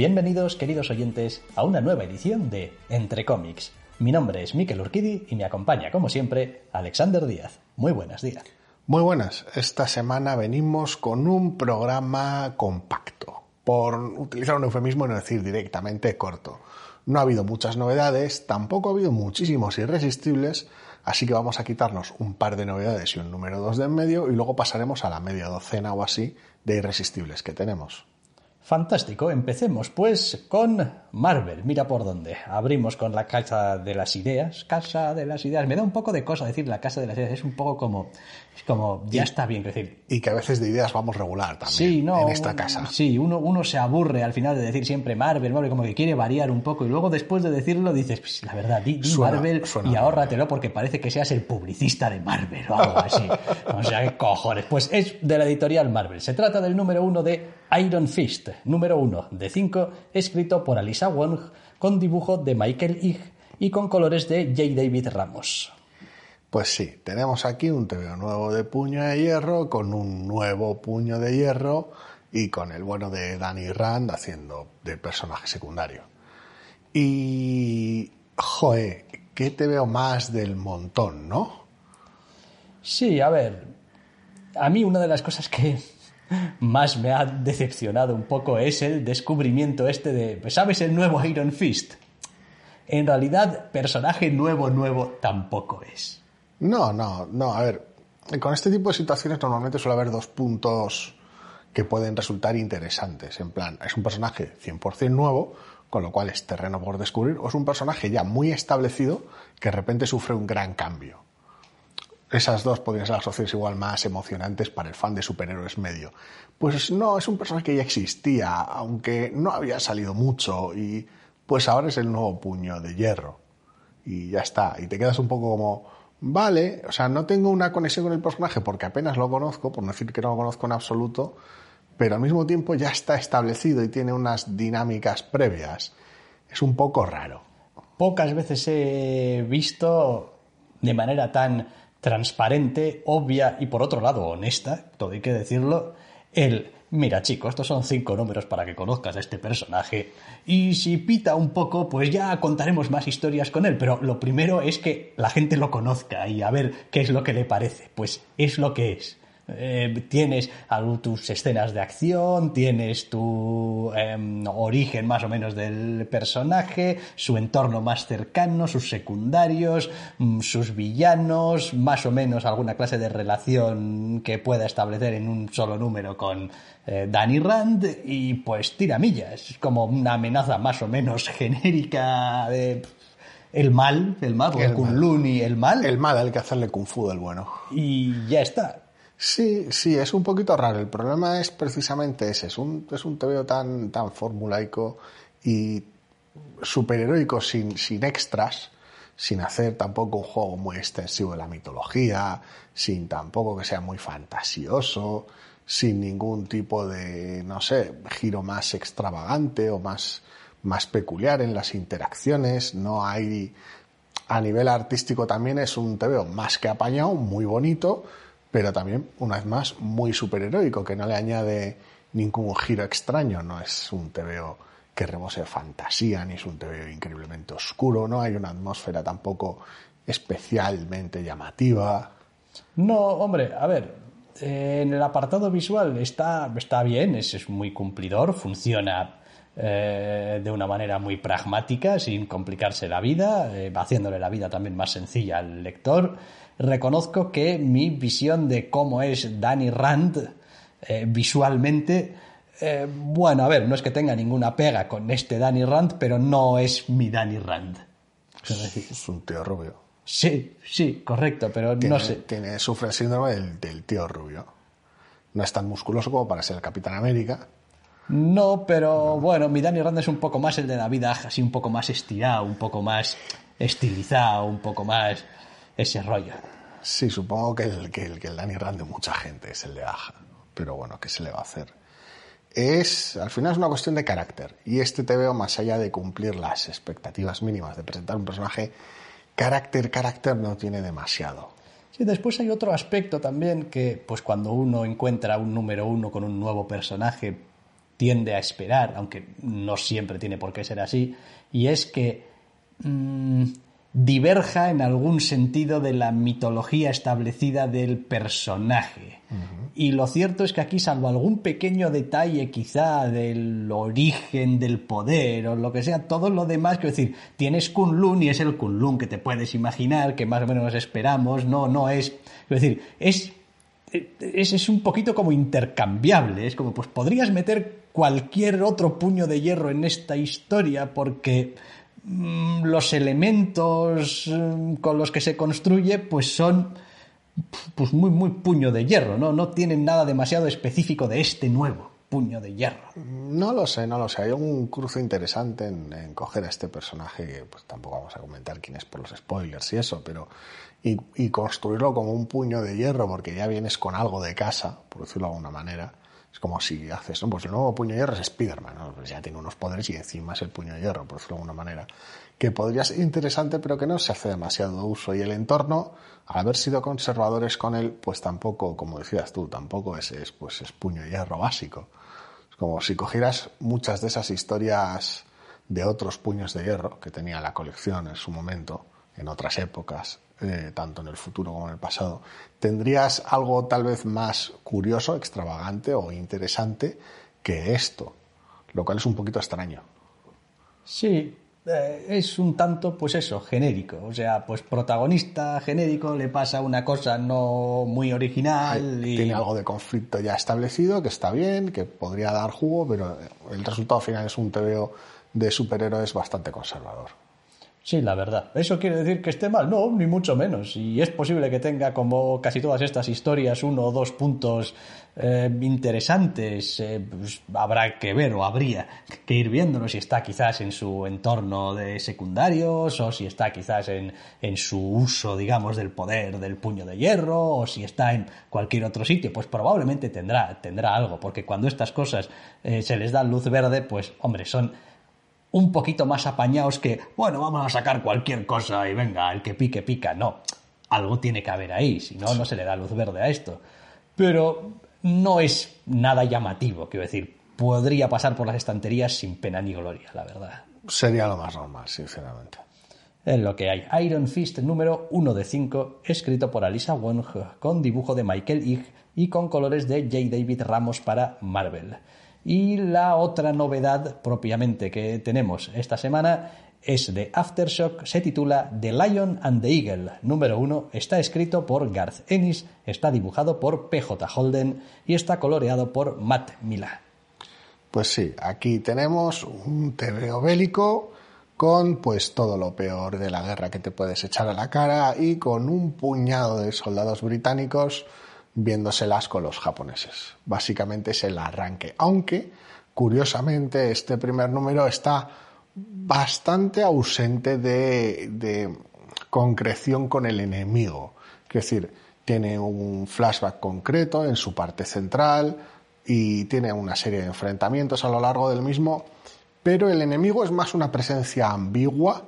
Bienvenidos, queridos oyentes, a una nueva edición de Entre cómics. Mi nombre es Miquel Urquidi y me acompaña, como siempre, Alexander Díaz. Muy buenos días. Muy buenas. Esta semana venimos con un programa compacto, por utilizar un eufemismo y no decir directamente corto. No ha habido muchas novedades, tampoco ha habido muchísimos irresistibles, así que vamos a quitarnos un par de novedades y un número dos de en medio y luego pasaremos a la media docena o así de irresistibles que tenemos. Fantástico, empecemos pues con Marvel. Mira por dónde. Abrimos con la Casa de las Ideas. Casa de las Ideas. Me da un poco de cosa decir la Casa de las Ideas. Es un poco como. Es como. Ya está bien decir. Y que a veces de ideas vamos regular también. en esta casa. Sí, uno, uno se aburre al final de decir siempre Marvel, Marvel, como que quiere variar un poco. Y luego después de decirlo dices, pues, la verdad, di, Marvel y ahórratelo porque parece que seas el publicista de Marvel o algo así. o sea, ¿qué cojones? Pues es de la editorial Marvel. Se trata del número uno de Iron Fist, número uno de cinco, escrito por Alice Wong, con dibujo de Michael Ig y con colores de J. David Ramos. Pues sí, tenemos aquí un TVO nuevo de puño de hierro, con un nuevo puño de hierro y con el bueno de Danny Rand haciendo de personaje secundario. Y. Joe, ¿qué te veo más del montón, no? Sí, a ver. A mí una de las cosas que más me ha decepcionado un poco es el descubrimiento este de, ¿sabes el nuevo Iron Fist? En realidad, personaje nuevo, nuevo tampoco es. No, no, no, a ver, con este tipo de situaciones normalmente suele haber dos puntos que pueden resultar interesantes. En plan, es un personaje 100% nuevo, con lo cual es terreno por descubrir, o es un personaje ya muy establecido que de repente sufre un gran cambio esas dos podrían ser las opciones igual más emocionantes para el fan de superhéroes medio. Pues no, es un personaje que ya existía, aunque no había salido mucho, y pues ahora es el nuevo puño de hierro. Y ya está, y te quedas un poco como, vale, o sea, no tengo una conexión con el personaje porque apenas lo conozco, por no decir que no lo conozco en absoluto, pero al mismo tiempo ya está establecido y tiene unas dinámicas previas. Es un poco raro. Pocas veces he visto de manera tan transparente, obvia y por otro lado honesta, todo hay que decirlo, el, mira chico, estos son cinco números para que conozcas a este personaje y si pita un poco, pues ya contaremos más historias con él, pero lo primero es que la gente lo conozca y a ver qué es lo que le parece, pues es lo que es. Eh, tienes tus escenas de acción, tienes tu em, origen más o menos del personaje, su entorno más cercano, sus secundarios, mm, sus villanos, más o menos alguna clase de relación que pueda establecer en un solo número con eh, Danny Rand y pues tiramillas, es como una amenaza más o menos genérica de el mal, el mal, el Kunlun y el mal. El mal, hay que hacerle Kung Fu del bueno. Y ya está. Sí, sí, es un poquito raro. El problema es precisamente ese. Es un, es un TVO tan, tan formulaico y superheroico sin, sin extras, sin hacer tampoco un juego muy extensivo de la mitología, sin tampoco que sea muy fantasioso, sin ningún tipo de, no sé, giro más extravagante o más, más peculiar en las interacciones. No hay, a nivel artístico también es un TVO más que apañado, muy bonito, pero también, una vez más, muy superheroico, que no le añade ningún giro extraño, no es un TVO que rebose fantasía, ni es un TVO increíblemente oscuro, no hay una atmósfera tampoco especialmente llamativa. No, hombre, a ver, en el apartado visual está, está bien, es, es muy cumplidor, funciona eh, de una manera muy pragmática, sin complicarse la vida, eh, haciéndole la vida también más sencilla al lector reconozco que mi visión de cómo es Danny Rand eh, visualmente, eh, bueno, a ver, no es que tenga ninguna pega con este Danny Rand, pero no es mi Danny Rand. Es, un tío rubio. Sí, sí, correcto, pero Tiene, no sé. tiene, sufre el síndrome del, del tío rubio. No es tan musculoso como para ser el Capitán América. No, pero bueno, mi Danny Rand es un poco más el de David Aja, así un poco más estirado, un poco más estilizado, un poco más ese rollo. Sí, supongo que el, que el, que el Danny Rand de mucha gente es el de Aja. Pero bueno, ¿qué se le va a hacer? Es, al final es una cuestión de carácter. Y este te veo más allá de cumplir las expectativas mínimas de presentar un personaje, carácter, carácter no tiene demasiado. Sí, después hay otro aspecto también que, pues cuando uno encuentra un número uno con un nuevo personaje, tiende a esperar, aunque no siempre tiene por qué ser así, y es que mmm, diverja en algún sentido de la mitología establecida del personaje. Uh -huh. Y lo cierto es que aquí, salvo algún pequeño detalle quizá del origen del poder o lo que sea, todo lo demás, quiero decir, tienes Kunlun y es el Kunlun que te puedes imaginar, que más o menos esperamos, no, no es, quiero decir, es es, es, un poquito como intercambiable. Es como, pues podrías meter cualquier otro puño de hierro en esta historia porque los elementos mmm, con los que se construye pues son pues muy, muy puño de hierro, ¿no? No tienen nada demasiado específico de este nuevo puño de hierro. No lo sé, no lo sé. Hay un cruce interesante en, en coger a este personaje, que pues tampoco vamos a comentar quién es por los spoilers y eso, pero y, y, construirlo como un puño de hierro, porque ya vienes con algo de casa, por decirlo de alguna manera. Es como si haces, ¿no? Pues el nuevo puño de hierro es Spider-Man. Pues ya tiene unos poderes y encima es el puño de hierro, por decirlo de alguna manera. Que podría ser interesante, pero que no se hace demasiado uso. Y el entorno, al haber sido conservadores con él, pues tampoco, como decías tú, tampoco es, es, pues es puño de hierro básico. Es como si cogieras muchas de esas historias de otros puños de hierro que tenía la colección en su momento, en otras épocas, eh, tanto en el futuro como en el pasado, tendrías algo tal vez más curioso, extravagante o interesante que esto, lo cual es un poquito extraño. Sí, eh, es un tanto, pues eso, genérico. O sea, pues protagonista genérico le pasa una cosa no muy original. Y... Tiene algo de conflicto ya establecido, que está bien, que podría dar jugo, pero el resultado final es un TVO de superhéroes bastante conservador. Sí, la verdad. ¿Eso quiere decir que esté mal? No, ni mucho menos. Y es posible que tenga, como casi todas estas historias, uno o dos puntos eh, interesantes. Eh, pues habrá que ver o habría que ir viéndolo si está quizás en su entorno de secundarios o si está quizás en, en su uso, digamos, del poder del puño de hierro o si está en cualquier otro sitio. Pues probablemente tendrá, tendrá algo, porque cuando estas cosas eh, se les da luz verde, pues, hombre, son un poquito más apañados que, bueno, vamos a sacar cualquier cosa y venga, el que pique, pica. No, algo tiene que haber ahí, si no, no se le da luz verde a esto. Pero no es nada llamativo, quiero decir, podría pasar por las estanterías sin pena ni gloria, la verdad. Sería lo más normal, sinceramente. Es lo que hay. Iron Fist número 1 de 5, escrito por Alisa Wong, con dibujo de Michael Ig y con colores de J. David Ramos para Marvel. Y la otra novedad propiamente que tenemos esta semana es de Aftershock, se titula The Lion and the Eagle, número uno, está escrito por Garth Ennis, está dibujado por PJ Holden y está coloreado por Matt Mila. Pues sí, aquí tenemos un TVO bélico con pues todo lo peor de la guerra que te puedes echar a la cara y con un puñado de soldados británicos viéndoselas con los japoneses. Básicamente es el arranque. Aunque, curiosamente, este primer número está bastante ausente de, de concreción con el enemigo. Es decir, tiene un flashback concreto en su parte central y tiene una serie de enfrentamientos a lo largo del mismo, pero el enemigo es más una presencia ambigua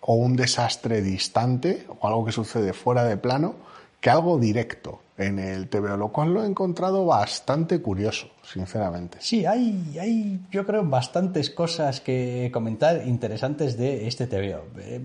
o un desastre distante o algo que sucede fuera de plano que algo directo en el TVO, lo cual lo he encontrado bastante curioso, sinceramente. Sí, hay, hay yo creo bastantes cosas que comentar interesantes de este TVO.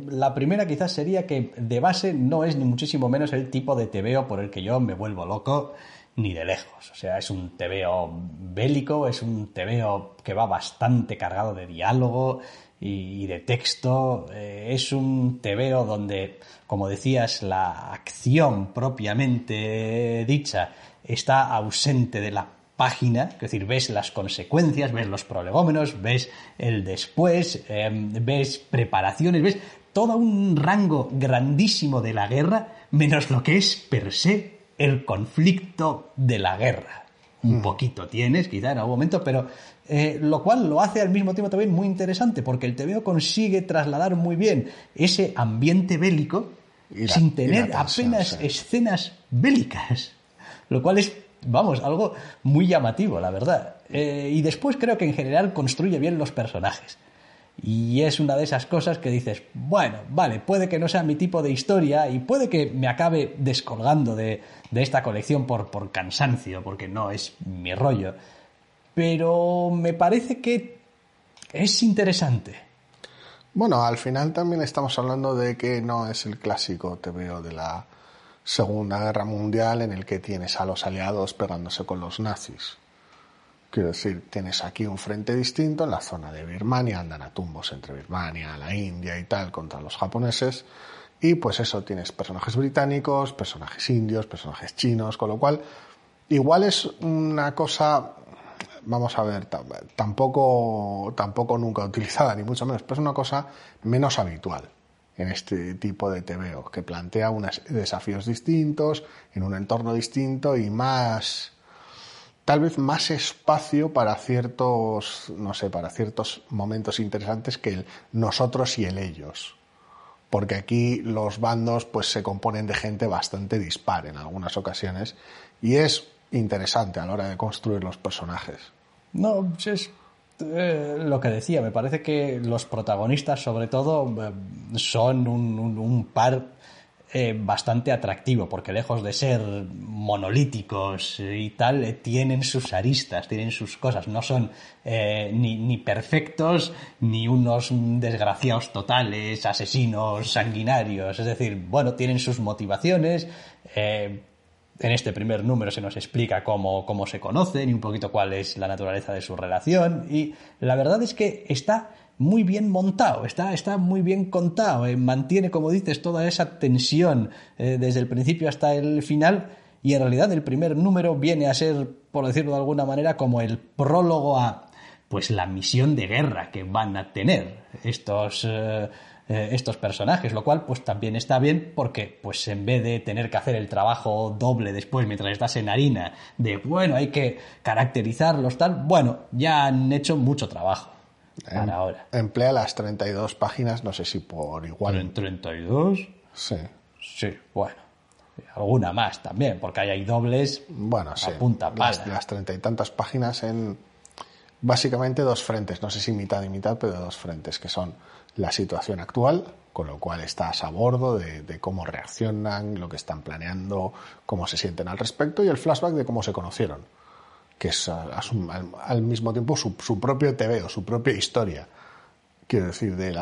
La primera quizás sería que de base no es ni muchísimo menos el tipo de TVO por el que yo me vuelvo loco ni de lejos. O sea, es un TVO bélico, es un TVO que va bastante cargado de diálogo y de texto. Es un TVO donde como decías, la acción propiamente dicha está ausente de la página, es decir, ves las consecuencias, ves los prolegómenos, ves el después, eh, ves preparaciones, ves todo un rango grandísimo de la guerra, menos lo que es per se el conflicto de la guerra. Un poquito tienes, quizá en algún momento, pero eh, lo cual lo hace al mismo tiempo también muy interesante, porque el TVO consigue trasladar muy bien ese ambiente bélico la- sin tener tensión, apenas sí. escenas bélicas. Lo cual es, vamos, algo muy llamativo, la verdad. Eh, y después creo que en general construye bien los personajes. Y es una de esas cosas que dices, bueno, vale, puede que no sea mi tipo de historia y puede que me acabe descolgando de, de esta colección por, por cansancio, porque no es mi rollo. Pero me parece que es interesante. Bueno, al final también estamos hablando de que no es el clásico TVO de la Segunda Guerra Mundial en el que tienes a los aliados pegándose con los nazis. Quiero decir, tienes aquí un frente distinto en la zona de Birmania, andan a tumbos entre Birmania, la India y tal contra los japoneses. Y pues eso, tienes personajes británicos, personajes indios, personajes chinos, con lo cual igual es una cosa vamos a ver, tam- tampoco, tampoco nunca utilizada, ni mucho menos, pero es una cosa menos habitual en este tipo de TVO, que plantea unos desafíos distintos, en un entorno distinto y más, tal vez más espacio para ciertos, no sé, para ciertos momentos interesantes que el nosotros y el ellos. Porque aquí los bandos pues se componen de gente bastante dispar en algunas ocasiones y es interesante a la hora de construir los personajes. No, es eh, lo que decía, me parece que los protagonistas sobre todo eh, son un- un par eh, bastante atractivo, porque lejos de ser monolíticos y tal, eh, tienen sus aristas, tienen sus cosas, no son eh, ni, ni perfectos ni unos desgraciados totales, asesinos sanguinarios, es decir, bueno, tienen sus motivaciones. en este primer número se nos explica cómo, cómo se conocen y un poquito cuál es la naturaleza de su relación. Y la verdad es que está muy bien montado, está, está muy bien contado, eh, mantiene, como dices, toda esa tensión eh, desde el principio hasta el final. Y en realidad el primer número viene a ser, por decirlo de alguna manera, como el prólogo a pues la misión de guerra que van a tener estos eh, estos personajes, lo cual pues también está bien porque pues en vez de tener que hacer el trabajo doble después mientras estás en harina de bueno hay que caracterizarlos tal, bueno ya han hecho mucho trabajo para Em- ahora. Emplea las 32 páginas, no sé si por igual. En 32, Sí. sí, bueno, alguna más también porque ahí hay dobles Bueno, sí. a punta las, las treinta y tantas páginas en básicamente dos frentes, no sé si mitad y mitad, pero dos frentes, que son la situación actual, con lo cual estás a bordo de, de cómo reaccionan, lo que están planeando, cómo se sienten al respecto, y el flashback de cómo se conocieron, que es al, mismo tiempo su, su propio TVO, su propia historia. Quiero decir, de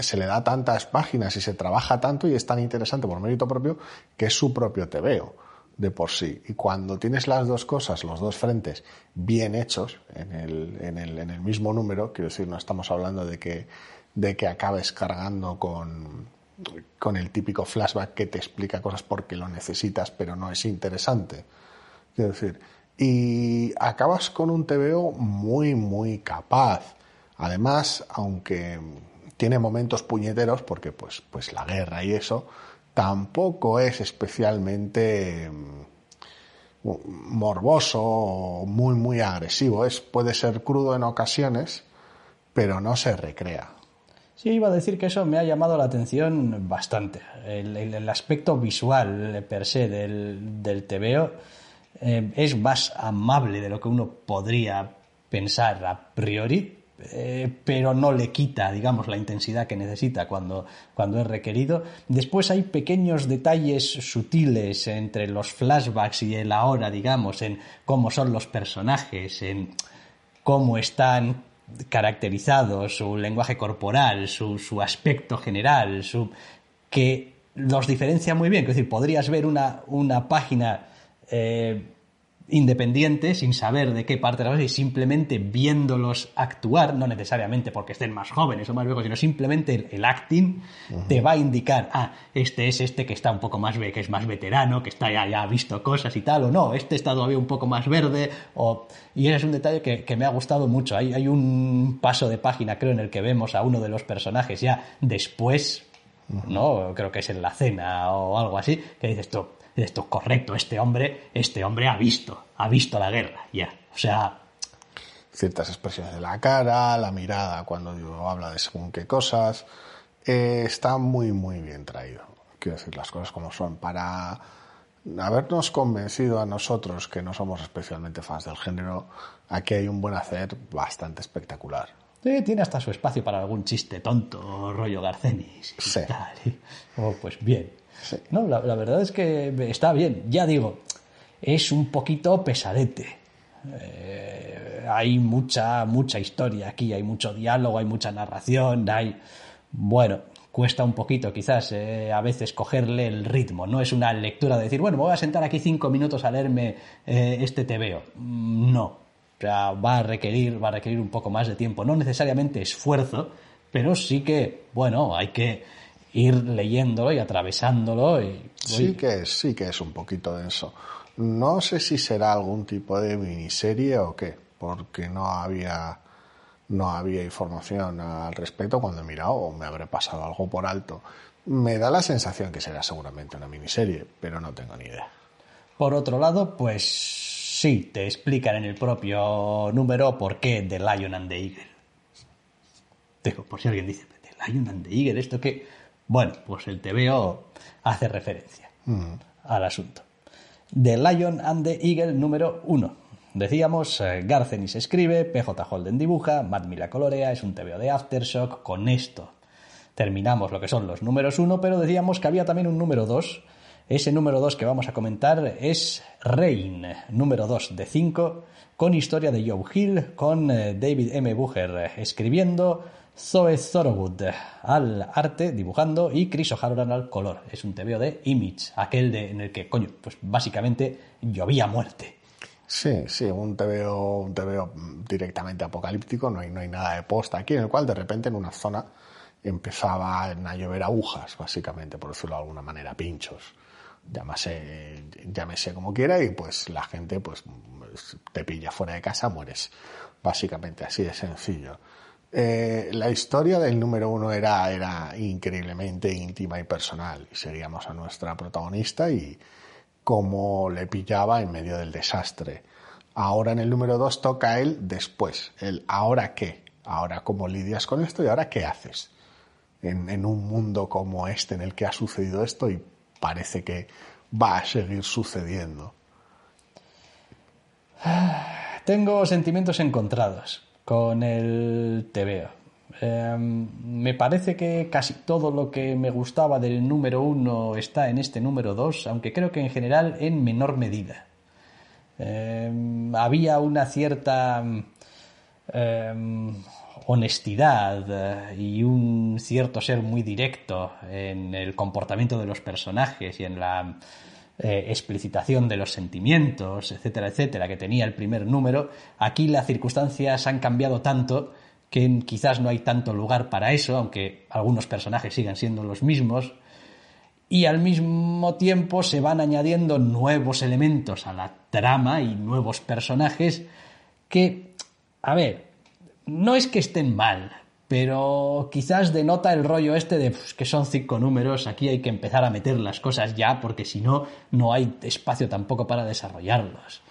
se le da tantas páginas y se trabaja tanto y es tan interesante por mérito propio que es su propio TVO de por sí. Y cuando tienes las dos cosas, los dos frentes bien hechos en el, en el, en el mismo número, quiero decir, no estamos hablando de que, de que acabes cargando con, con el típico flashback que te explica cosas porque lo necesitas, pero no es interesante. Quiero decir, y acabas con un TVO muy, muy capaz. Además, aunque tiene momentos puñeteros, porque pues, pues la guerra y eso, tampoco es especialmente mm, morboso o muy, muy agresivo. Es, puede ser crudo en ocasiones, pero no se recrea. Sí, iba a decir que eso me ha llamado la atención bastante. El, aspecto visual eh, per se del, del TVO eh, es más amable de lo que uno podría pensar a priori, eh, pero no le quita, digamos, la intensidad que necesita cuando, cuando es requerido. Después hay pequeños detalles sutiles entre los flashbacks y el ahora, digamos, en cómo son los personajes, en cómo están caracterizados, su lenguaje corporal, su, su aspecto general, su, que los diferencia muy bien. Es decir, podrías ver una, una página eh, independiente sin saber de qué parte de la base y simplemente viéndolos actuar, no necesariamente porque estén más jóvenes o más viejos, sino simplemente el, el acting te va a indicar, ah, este es este que está un poco más, que es más veterano, que está ya, ya ha visto cosas y tal, o no, este está todavía un poco más verde, o... y ese es un detalle que, que me ha gustado mucho. Hay, hay un paso de página, creo, en el que vemos a uno de los personajes ya después ¿no? Creo que es en la cena o algo así, que dices tú, esto correcto, este hombre, este hombre ha visto, ha visto la guerra, ya. O sea, ciertas expresiones de la cara, la mirada cuando habla de según qué cosas. Eh, está muy, muy bien traído. Quiero decir las cosas como son. Para habernos convencido a nosotros, que no somos especialmente fans del género, aquí hay un buen hacer bastante espectacular. Sí, tiene hasta su espacio para algún chiste tonto, rollo Garcenis. Sí. Oh, pues bien. No, la, verdad es que está bien. Ya digo, es un poquito pesadete. Eh, hay mucha, mucha historia aquí, hay mucho diálogo, hay mucha narración, hay... Bueno, cuesta un poquito quizás eh, a veces cogerle el ritmo, no es una lectura de decir, bueno, me voy a sentar aquí cinco minutos a leerme eh, este tebeo. Mm, no, o sea, va a requerir, va a requerir un poco más de tiempo, no necesariamente esfuerzo, pero sí que, bueno, hay que ir leyéndolo y atravesándolo. Y, sí que sí que es un poquito denso. No sé si será algún tipo de miniserie o qué, porque no había no había información al respecto cuando he mirado o me habré pasado algo por alto. Me da la sensación que será seguramente una miniserie, pero no tengo ni idea. Por otro lado, pues sí, te explican en el propio número por qué The Lion and the Eagle. Digo, por si alguien dice, The Lion and the Eagle, ¿esto qué? Bueno, pues el TVO hace referencia mm. al asunto. The Lion and the Eagle número 1. Decíamos, eh, Garcenis escribe, PJ Holden dibuja, Matt Mila colorea, es un TVO de Aftershock. Con esto terminamos lo que son los números 1, pero decíamos que había también un número 2. Ese número 2 que vamos a comentar es Rain, número 2 de 5, con historia de Joe Hill, con eh, David M. Bucher eh, escribiendo, Zoe Thorogood al arte, dibujando, y Chris O'Halloran al color. Es un TVO de Image, aquel de, en el que, coño, pues básicamente llovía muerte. Sí, sí, un TVO, un TVO directamente apocalíptico, no hay, no hay nada de posta aquí, en el cual de repente en una zona empezaba a llover agujas, básicamente, por decirlo de alguna manera, pinchos. Llámase, llámese como quiera y pues la gente pues te pilla fuera de casa, mueres. Básicamente así de sencillo. Eh, la historia del número uno era, era increíblemente íntima y personal. Y seguíamos a nuestra protagonista y cómo le pillaba en medio del desastre. Ahora en el número dos toca él después. El ahora qué. Ahora cómo lidias con esto y ahora qué haces. En, en un mundo como este en el que ha sucedido esto y parece que va a seguir sucediendo. Tengo sentimientos encontrados con el TVO. Em, me parece que casi todo lo que me gustaba del número uno está en este número dos, aunque creo que en general en menor medida. Em, había una cierta em, honestidad eh, y un cierto ser muy directo en el comportamiento de los personajes y en la eh, explicitación de los sentimientos, etcétera, etcétera, que tenía el primer número, aquí las circunstancias han cambiado tanto que quizás no hay tanto lugar para eso, aunque algunos personajes sigan siendo los mismos, y al mismo tiempo se van añadiendo nuevos elementos a la trama y nuevos personajes que, a ver, no es que estén mal, pero quizás denota el rollo este de pues, que son cinco números, aquí hay que empezar a meter las cosas ya, porque si no, no hay espacio tampoco para desarrollarlos.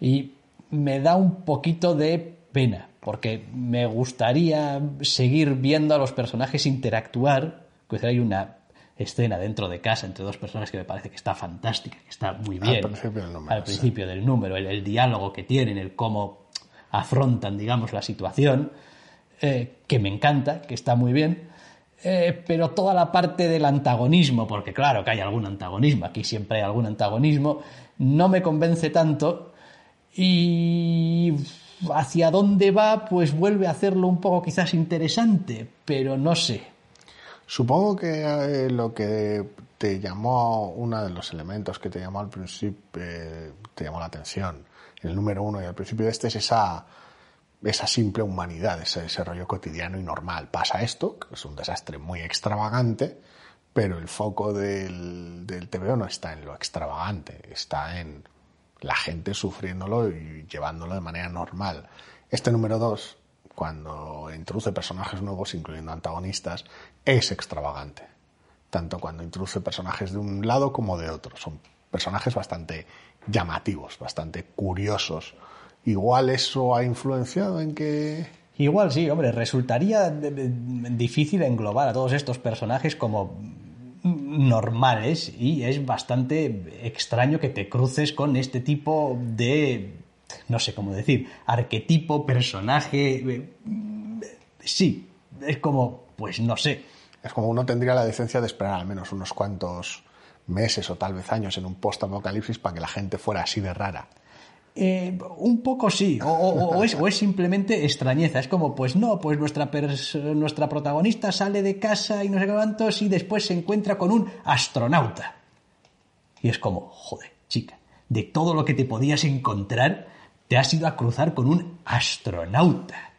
Y me da un poquito de pena, porque me gustaría seguir viendo a los personajes interactuar, que hay una escena dentro de casa entre dos personas que me parece que está fantástica, que está muy bien. Al principio del número. Al principio del número, el diálogo que tienen, el cómo afrontan, digamos, la situación eh, que me encanta, que está muy bien, eh, pero toda la parte del antagonismo, porque claro que hay algún antagonismo, aquí siempre hay algún antagonismo, no me convence tanto y hacia dónde va, pues vuelve a hacerlo un poco quizás interesante, pero no sé. Supongo que eh, lo que te llamó, uno de los elementos que te llamó al principio, te llamó la atención, el número uno y al principio de este es esa esa simple humanidad, ese, ese rollo cotidiano y normal. Pasa esto, que es un desastre muy extravagante, pero el foco del, del TVO no está en lo extravagante, está en la gente sufriéndolo y llevándolo de manera normal. Este número dos, cuando introduce personajes nuevos, incluyendo antagonistas, es extravagante. tanto cuando introduce personajes de un lado como de otro. Son personajes bastante llamativos, bastante curiosos. Igual eso ha influenciado en que... Igual sí, hombre, resultaría difícil englobar a todos estos personajes como normales y es bastante extraño que te cruces con este tipo de, no sé cómo decir, arquetipo, personaje. Sí, es como, pues no sé. Es como uno tendría la decencia de esperar al menos unos cuantos meses o tal vez años en un post-apocalipsis para que la gente fuera así de rara. Eh, un poco sí, o, es, simplemente extrañeza. Es como, pues no, pues nuestra, nuestra protagonista sale de casa y no sé cuántos y después se encuentra con un astronauta. Y es como, joder, chica, de todo lo que te podías encontrar, te has ido a cruzar con un astronauta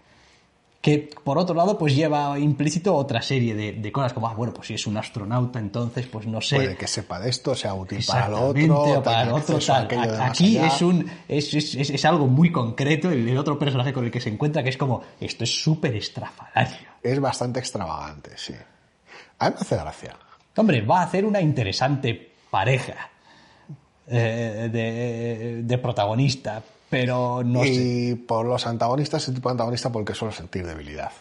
que por otro lado pues lleva implícito otra serie de, cosas como, ah, bueno, pues si es un astronauta entonces pues no sé. Puede que sepa de esto, sea útil para lo otro. para lo otro tal. Aquí es, un, es, es, algo muy concreto, el, otro personaje con el que se encuentra que es como, esto es súper estrafalario. Es bastante extravagante, sí. A mí me hace gracia. Hombre, va a hacer una interesante pareja eh, de, de protagonista, pero no y por los antagonistas, ese tipo de antagonista, porque suelo sentir debilidad.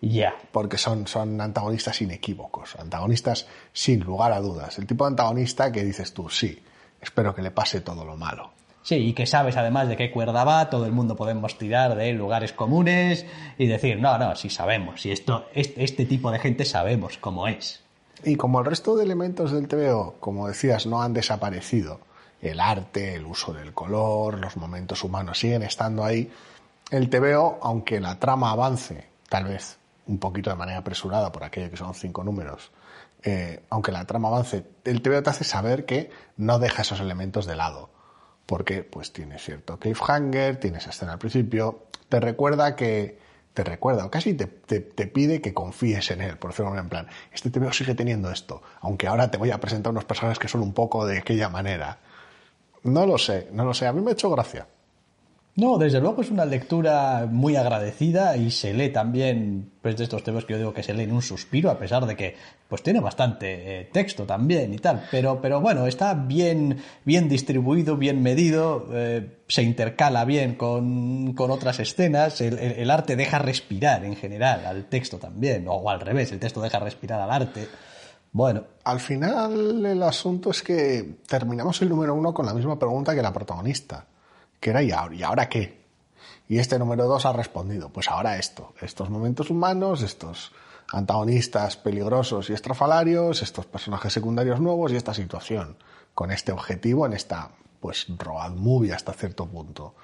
Ya. Porque son, son antagonistas inequívocos, antagonistas sin lugar a dudas. El tipo de antagonista que dices tú, sí, espero que le pase todo lo malo. Sí, y que sabes además de qué cuerda va, todo el mundo podemos tirar de lugares comunes y decir, no, no, sí sabemos, y esto, este, este tipo de gente sabemos cómo es. Y como el resto de elementos del TVO, como decías, no han desaparecido, el arte, el uso del color, los momentos humanos siguen estando ahí. El TVO, aunque la trama avance, tal vez un poquito de manera apresurada por aquello que son cinco números, eh, aunque la trama avance, el TVO te hace saber que no deja esos elementos de lado. Porque pues tiene cierto cliffhanger, tiene esa escena al principio, te recuerda que, te recuerda, o casi te, te, pide que confíes en él, por decirlo en plan, este TVO sigue teniendo esto, aunque ahora te voy a presentar unos personajes que son un poco de aquella manera. No lo sé, no lo sé. A mí me ha hecho gracia. No, desde luego es una lectura muy agradecida y se lee también, pues de estos temas que yo digo que se lee en un suspiro, a pesar de que pues tiene bastante eh, texto también y tal. Pero, pero bueno, está bien, bien distribuido, bien medido, eh, se intercala bien con, otras escenas, el, arte deja respirar en general al texto también, o al revés, el texto deja respirar al arte. Bueno. Al final el asunto es que terminamos el número uno con la misma pregunta que la protagonista, que era ¿y ahora, qué? Y este número dos ha respondido, pues ahora esto, estos momentos humanos, estos antagonistas peligrosos y estrafalarios, estos personajes secundarios nuevos y esta situación, con este objetivo en esta, pues, road movie hasta cierto punto.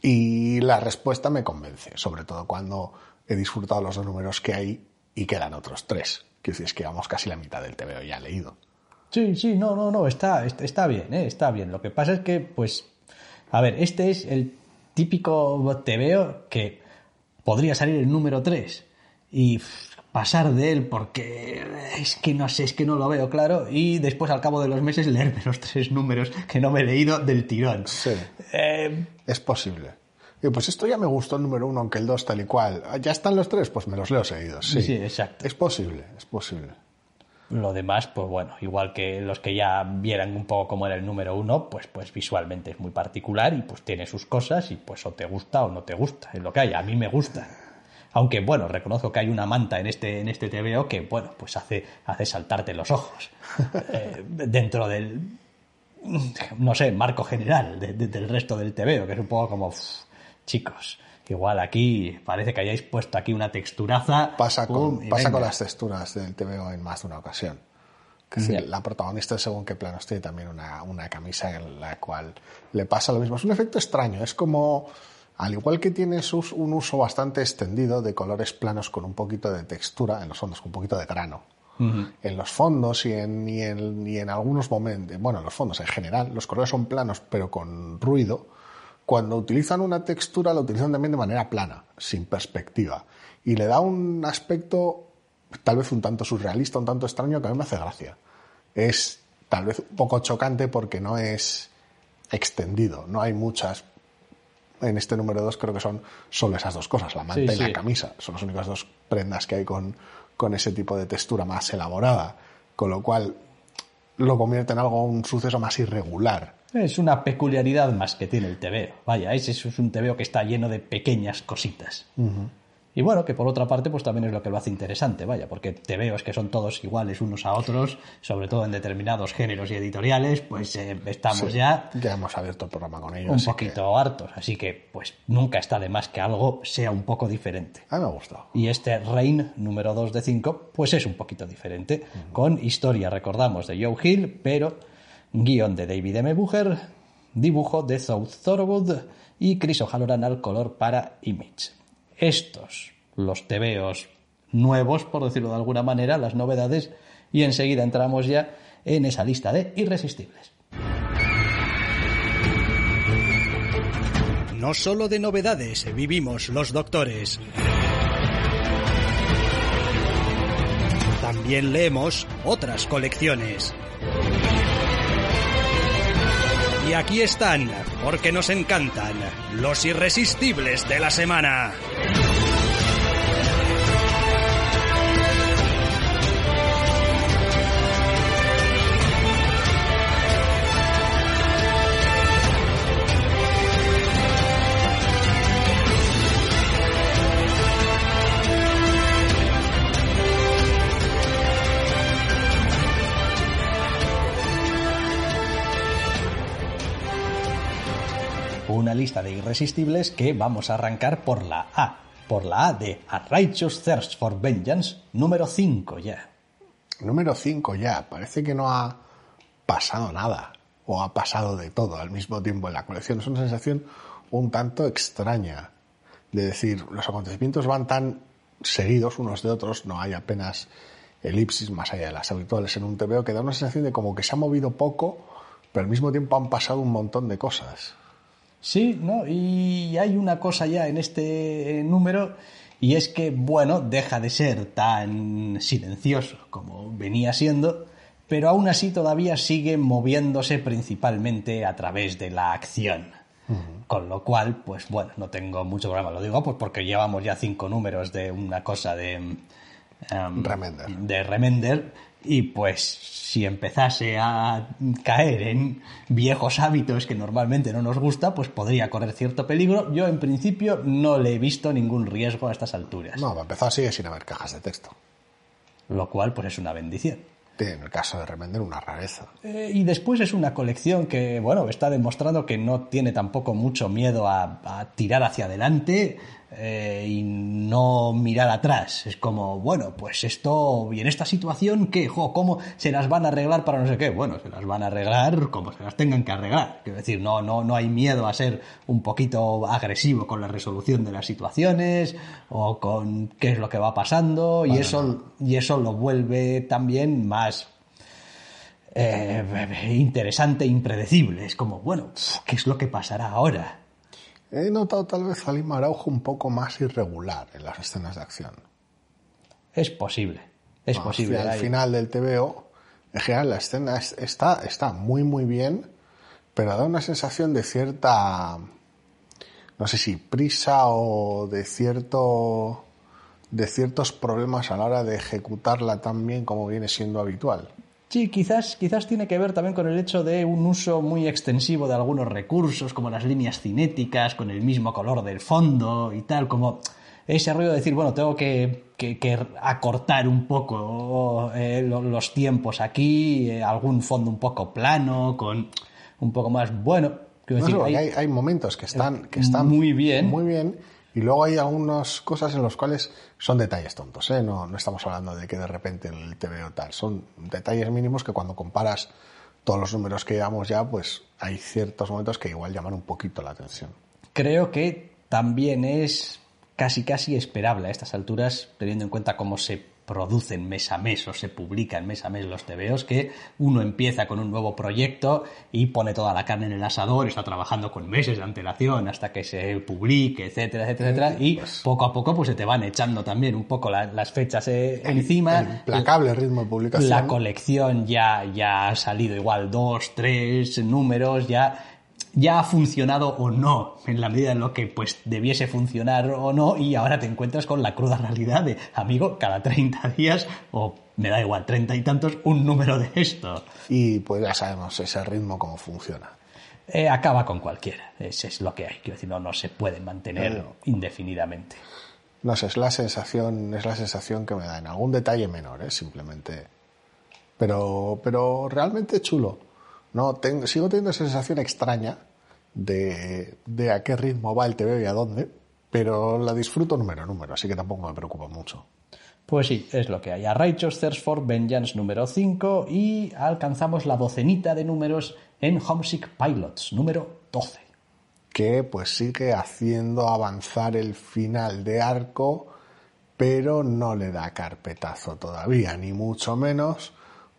Y la respuesta me convence, sobre todo cuando he disfrutado los dos números que hay y quedan otros tres. Que es que vamos casi la mitad del TVO ya leído. Sí, sí, no, no, no, está, está bien, ¿eh? está bien. Lo que pasa es que, pues, a ver, este es el típico TVO que podría salir el número 3 y pasar de él porque es que no sé, es que no lo veo claro y después al cabo de los meses leerme los tres números que no me he leído del tirón. Sí. Eh, es posible pues esto ya me gustó el número uno, aunque el dos tal y cual. Ah, ¿Ya están los tres? Pues me los leo seguidos. Sí, sí exacto. Es posible, es posible. Lo demás, pues bueno, igual que los que ya vieran un poco cómo era el número uno, pues, pues visualmente es muy particular y pues tiene sus cosas y pues o te gusta o no te gusta, es lo que hay. A mí me gusta. Aunque bueno, reconozco que hay una manta en este, en este TVO que, bueno, pues hace, hace saltarte los ojos. Eh, dentro del, no sé, marco general del resto del TVO, que es un poco como chicos, igual aquí parece que hayáis puesto aquí una texturaza. Pasa con, pasa con las texturas del TVO en más de una ocasión. Que la protagonista, según qué planos, tiene también una, una, camisa en la cual le pasa lo mismo. Es un efecto extraño, es como, al igual que tiene un uso bastante extendido de colores planos con un poquito de textura, en los fondos, con un poquito de grano. En los fondos y en, y en, y en algunos momentos, bueno, en los fondos en general, los colores son planos pero con ruido cuando utilizan una textura la utilizan también de manera plana, sin perspectiva. Y le da un aspecto tal vez un tanto surrealista, un tanto extraño que a mí me hace gracia. Es tal vez un poco chocante porque no es extendido, no hay muchas. En este número 2 creo que son solo esas dos cosas, la manta y la camisa. Son las únicas dos prendas que hay con, con ese tipo de textura más elaborada, con lo cual lo convierte en algo, un suceso más irregular. Es una peculiaridad más que tiene el TVO. Vaya, ese es un TVO que está lleno de pequeñas cositas. Y bueno, que por otra parte, pues también es lo que lo hace interesante, vaya, porque te veo es que son todos iguales unos a otros, sobre todo en determinados géneros y editoriales, pues eh, estamos ya. Ya hemos abierto el programa con ellos. Un poquito hartos, así que pues nunca está de más que algo sea un poco diferente. A mí me ha gustado. Y este Reign número 2 de 5, pues es un poquito diferente, con historia, recordamos, de Joe Hill, pero guion de David M. Bucher, dibujo de South Thorwood y Chris O'Halloran al color para Image estos, los tebeos nuevos, por decirlo de alguna manera, las novedades, y enseguida entramos ya en esa lista de irresistibles. No solo de novedades vivimos los doctores. También leemos otras colecciones. Y aquí están, porque nos encantan, los irresistibles de la semana. Lista de irresistibles que vamos a arrancar por la A. Por la A de A Righteous Thirst for Vengeance, número 5 ya. Número 5 ya. Parece que no ha pasado nada. O ha pasado de todo al mismo tiempo en la colección. Es una sensación un tanto extraña. De decir, los acontecimientos van tan seguidos unos de otros, no hay apenas elipsis más allá de las habituales en un TVO, que da una sensación de como que se ha movido poco, pero al mismo tiempo han pasado un montón de cosas. Sí, ¿no? Y hay una cosa ya en este número y es que, bueno, deja de ser tan silencioso como venía siendo, pero aún así todavía sigue moviéndose principalmente a través de la acción. Con lo cual, pues bueno, no tengo mucho problema. Lo digo pues porque llevamos ya cinco números de una cosa de... em, Remender. De Remender y pues si empezase a caer en viejos hábitos que normalmente no nos gusta, pues podría correr cierto peligro. Yo en principio no le he visto ningún riesgo a estas alturas. No, empezó sigue sin haber cajas de texto. Lo cual pues es una bendición. En el caso de Remender, una rareza. Eh, y después es una colección que, bueno, está demostrando que no tiene tampoco mucho miedo a, a tirar hacia adelante eh, y no mirar atrás. Es como, bueno, pues esto, y en esta situación, ¿qué? Jo, ¿Cómo se las van a arreglar para no sé qué? Bueno, se las van a arreglar como se las tengan que arreglar. Quiero decir, no, no, no hay miedo a ser un poquito agresivo con la resolución de las situaciones o con qué es lo que va pasando y eso, y eso lo vuelve también más eh, interesante, impredecible. Es como, bueno, ¿qué es lo que pasará ahora? He notado tal vez a Lima Araujo un poco más irregular en las escenas de acción. Es posible, es No, posible. Al final del TVO, en general la escena es- está, está muy muy bien, pero da una sensación de cierta, no sé si prisa o de cierto, de ciertos problemas a la hora de ejecutarla tan bien como viene siendo habitual. Sí, quizás, quizás tiene que ver también con el hecho de un uso muy extensivo de algunos recursos, como las líneas cinéticas, con el mismo color del fondo y tal, como ese rollo de decir, bueno, tengo que, que- que acortar un poco eh, lo- los tiempos aquí, eh, algún fondo un poco plano, con un poco más bueno. No decir, porque hay- hay, hay momentos que están, que están muy bien. muy bien y luego hay algunas cosas en los cuales son detalles tontos, ¿eh? no, no estamos hablando de que de repente el TVO tal, son detalles mínimos que cuando comparas todos los números que llevamos ya, pues hay ciertos momentos que igual llaman un poquito la atención. creo que también es casi casi esperable a estas alturas, teniendo en cuenta cómo se producen mes a mes o se publican mes a mes los TVOs, que uno empieza con un nuevo proyecto y pone toda la carne en el asador, está trabajando con meses de antelación hasta que se publique, etcétera, etcétera, etcétera, y poco a poco pues se te van echando también un poco la- las fechas eh, encima. El implacable ritmo de publicación. La colección ya, ya ha salido igual dos, tres números, ya ya ha funcionado o no, en la medida en lo que pues debiese funcionar o no, y ahora te encuentras con la cruda realidad de, amigo, cada 30 días, o me da igual, 30 y tantos, un número de esto. Y pues ya sabemos ese ritmo cómo funciona. Eh, acaba con cualquiera, ese es lo que hay, quiero decir, no, no se puede mantener No. indefinidamente. No sé, es la sensación, es la sensación que me da en algún detalle menor, ¿eh? simplemente. Pero, pero realmente chulo. No, tengo- sigo teniendo esa sensación extraña de, de a qué ritmo va el TV y a dónde, pero la disfruto número a número, así que tampoco me preocupa mucho. Pues sí, es lo que hay. A Righteous Thirst for Vengeance número 5 y alcanzamos la docenita de números en Homesick Pilots número 12. que pues sigue haciendo avanzar el final de arco, pero no le da carpetazo todavía, ni mucho menos,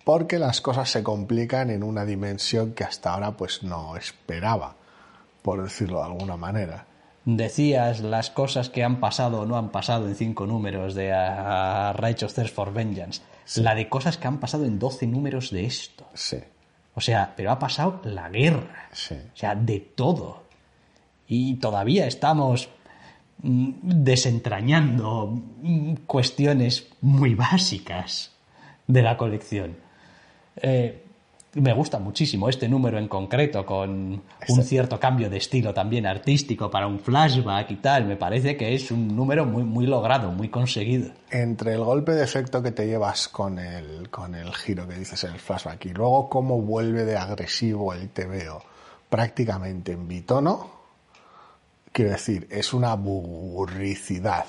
porque las cosas se complican en una dimensión que hasta ahora pues no esperaba, por decirlo de alguna manera. Decías las cosas que han pasado o no han pasado en cinco números de a, Righteous Thirst for Vengeance. La de cosas que han pasado en 12 números de esto. Sí, O sea, pero ha pasado la guerra. sí. O sea, de todo. Y todavía estamos mm, desentrañando mm, cuestiones muy básicas de la colección. Eh, me gusta muchísimo este número en concreto, con un Este- cierto cambio de estilo también artístico para un flashback y tal. Me parece que es un número muy, muy logrado, muy conseguido. Entre el golpe de efecto que te llevas con el, con el giro que dices en el flashback y luego cómo vuelve de agresivo el TVO prácticamente en bitono, quiero decir, es una burricidad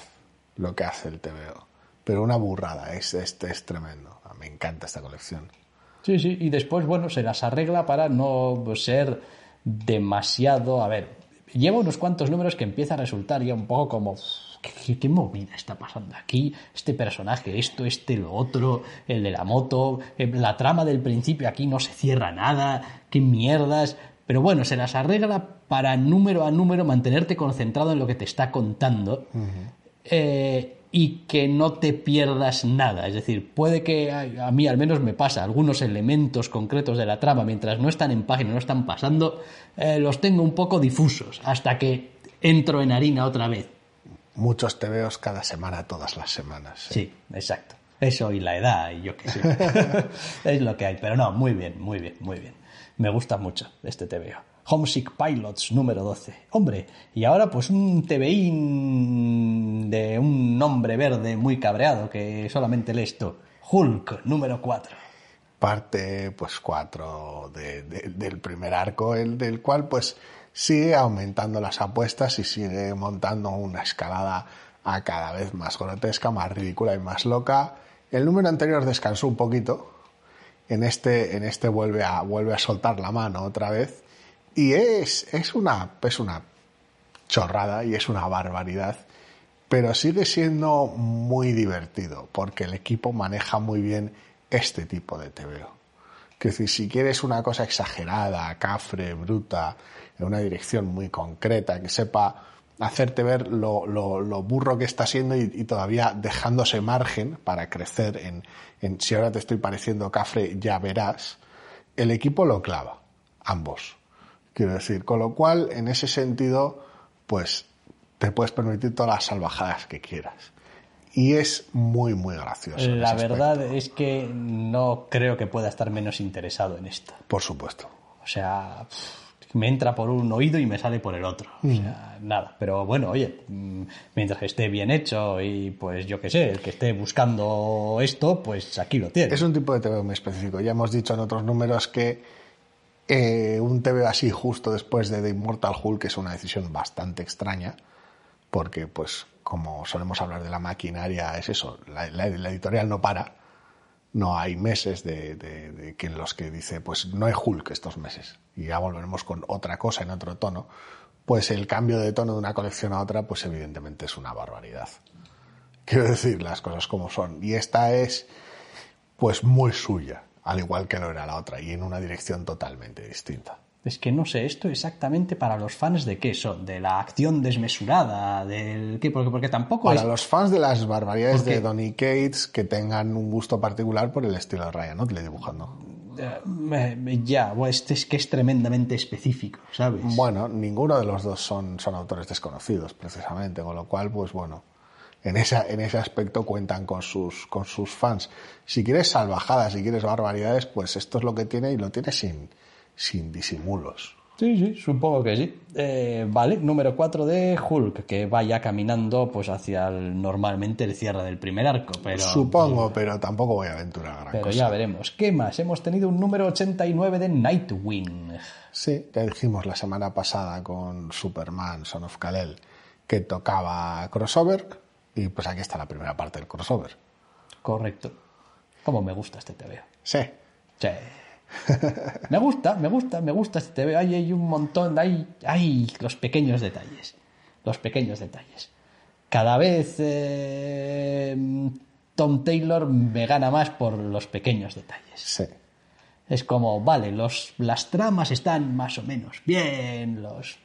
lo que hace el TVO. Pero una burrada, es, es, es tremendo. Me encanta esta colección. Sí, sí, y después, bueno, se las arregla para no ser demasiado. A ver, lleva unos cuantos números que empieza a resultar ya un poco como. ¿Qué, qué- qué movida está pasando aquí? Este personaje, esto, este, lo otro, el de la moto, eh, la trama del principio aquí no se cierra nada, qué mierdas. Pero bueno, se las arregla para número a número mantenerte concentrado en lo que te está contando eh, y que no te pierdas nada. Es decir, puede que a, mí al menos me pasa algunos elementos concretos de la trama mientras no están en página, no están pasando, eh, los tengo un poco difusos hasta que entro en harina otra vez. Muchos TVOs cada semana, todas las semanas. Sí, exacto. Eso y la edad y yo qué sé. es lo que hay. Pero no, muy bien, muy bien, muy bien. Me gusta mucho este TVO. Homesick Pilots número 12. Hombre, y ahora pues un TVI de un hombre verde muy cabreado que solamente lee esto. Hulk número 4. parte pues 4 del primer arco, el del cual pues sigue aumentando las apuestas y sigue montando una escalada a cada vez más grotesca, más ridícula y más loca. El número anterior descansó un poquito, en este, en este vuelve, a, vuelve a soltar la mano otra vez y es, es, una, es una chorrada y es una barbaridad, pero sigue siendo muy divertido porque el equipo maneja muy bien este tipo de TVO. Que si quieres una cosa exagerada, cafre, bruta, en una dirección muy concreta, que sepa hacerte ver lo, lo, lo burro que está siendo y, y, todavía dejándose margen para crecer en, en, si ahora te estoy pareciendo cafre, ya verás, el equipo lo clava, ambos. Quiero decir, con lo cual, en ese sentido, pues te puedes permitir todas las salvajadas que quieras. Y es muy, muy gracioso. La verdad aspecto. es que no creo que pueda estar menos interesado en esto. Por supuesto. O sea, me entra por un oído y me sale por el otro. O sea, mm. nada. Pero bueno, oye, mientras esté bien hecho y pues yo qué sé, el que esté buscando esto, pues aquí lo tiene. Es un tipo de TV muy específico. Ya hemos dicho en otros números que eh, un TV así justo después de The Immortal Hulk es una decisión bastante extraña porque pues como solemos hablar de la maquinaria, es eso, la, editorial no para, no hay meses de, que en los que dice, pues no hay Hulk estos meses, y ya volveremos con otra cosa en otro tono, pues el cambio de tono de una colección a otra, pues evidentemente es una barbaridad. Quiero decir las cosas como son, y esta es pues muy suya, al igual que lo era la otra, y en una dirección totalmente distinta. Es que no sé, esto exactamente para los fans de qué son, de la acción desmesurada, del qué, porque, porque tampoco para es... los fans de las barbaridades porque... de Donny Cates que tengan un gusto particular por el estilo de Ryan Otley dibujando. Eh, ya, este es que es tremendamente específico, ¿sabes? Bueno, ninguno de los dos son, son autores desconocidos, precisamente, con lo cual, pues bueno, en, esa, en ese aspecto cuentan con sus, con sus fans. Si quieres salvajadas, si quieres barbaridades, pues esto es lo que tiene y lo tiene sin, sin disimulos. Sí, sí, supongo que sí. Eh, vale, número 4 de Hulk, que vaya caminando pues hacia el- normalmente el cierre del primer arco, pero... Supongo, pero tampoco voy a aventurar gran Pero cosa. ya veremos. ¿Qué más? Hemos tenido un número 89 de Nightwing. Sí, ya dijimos la semana pasada con Superman, Son of Kal-El, que tocaba crossover, y pues aquí está la primera parte del crossover. Correcto. Cómo me gusta este TVO. Sí, Sí. Me gusta, me gusta, me gusta este TVO. Hay, hay un montón, hay, hay los pequeños detalles. Los pequeños detalles. Cada vez eh, Tom Taylor me gana más por los pequeños detalles. sí. Es como, vale, los, las tramas están más o menos bien, los